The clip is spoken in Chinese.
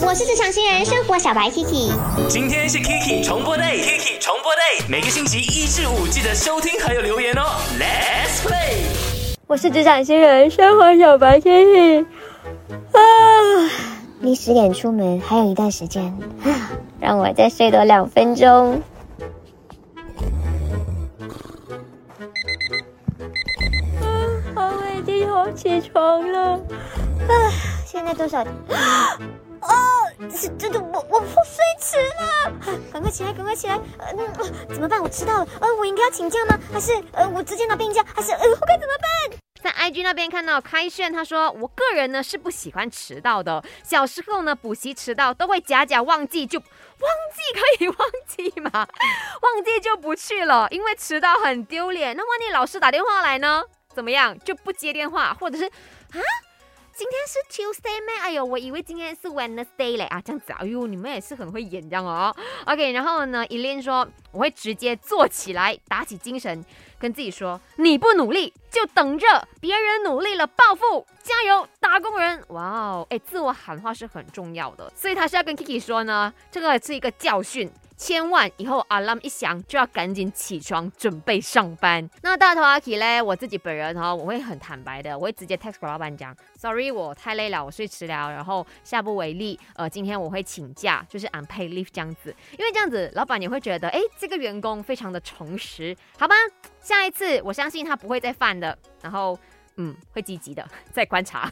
我是职场新人生活小白 Kiki。今天是 Kiki 重播 day，Kiki 重播 day，每个星期一至五记得收听还有留言哦。Let's play。我是职场新人生活小白 Kiki。啊，离十点出门还有一段时间，啊，让我再睡多两分钟。啊，我已经好起床了。啊，现在多少？哦，是真的，我我破睡迟了，赶快起来，赶快起来！呃，怎么办？我迟到了，呃，我应该要请假吗？还是呃，我直接拿病假？还是呃，我该怎么办？在 IG 那边看到开炫，他说我个人呢是不喜欢迟到的。小时候呢补习迟到都会假假忘记，就忘记可以忘记嘛，忘记就不去了，因为迟到很丢脸。那万一老师打电话来呢？怎么样就不接电话，或者是啊？今天是 Tuesday 咩？哎呦，我以为今天是 Wednesday 嘞啊，这样子啊，哎呦，你们也是很会演这样哦。OK，然后呢，依琳说我会直接坐起来，打起精神，跟自己说，你不努力就等着别人努力了暴富，加油，打工人！哇哦，哎，自我喊话是很重要的，所以他是要跟 Kiki 说呢，这个是一个教训。千万以后 alarm 一响就要赶紧起床准备上班。那大头阿 K 呢？我自己本人哈，我会很坦白的，我会直接 text 老板讲，sorry 我太累了，我睡迟了，然后下不为例。呃，今天我会请假，就是 unpaid leave 这样子，因为这样子老板也会觉得，哎，这个员工非常的诚实，好吧？下一次我相信他不会再犯的，然后嗯，会积极的再观察。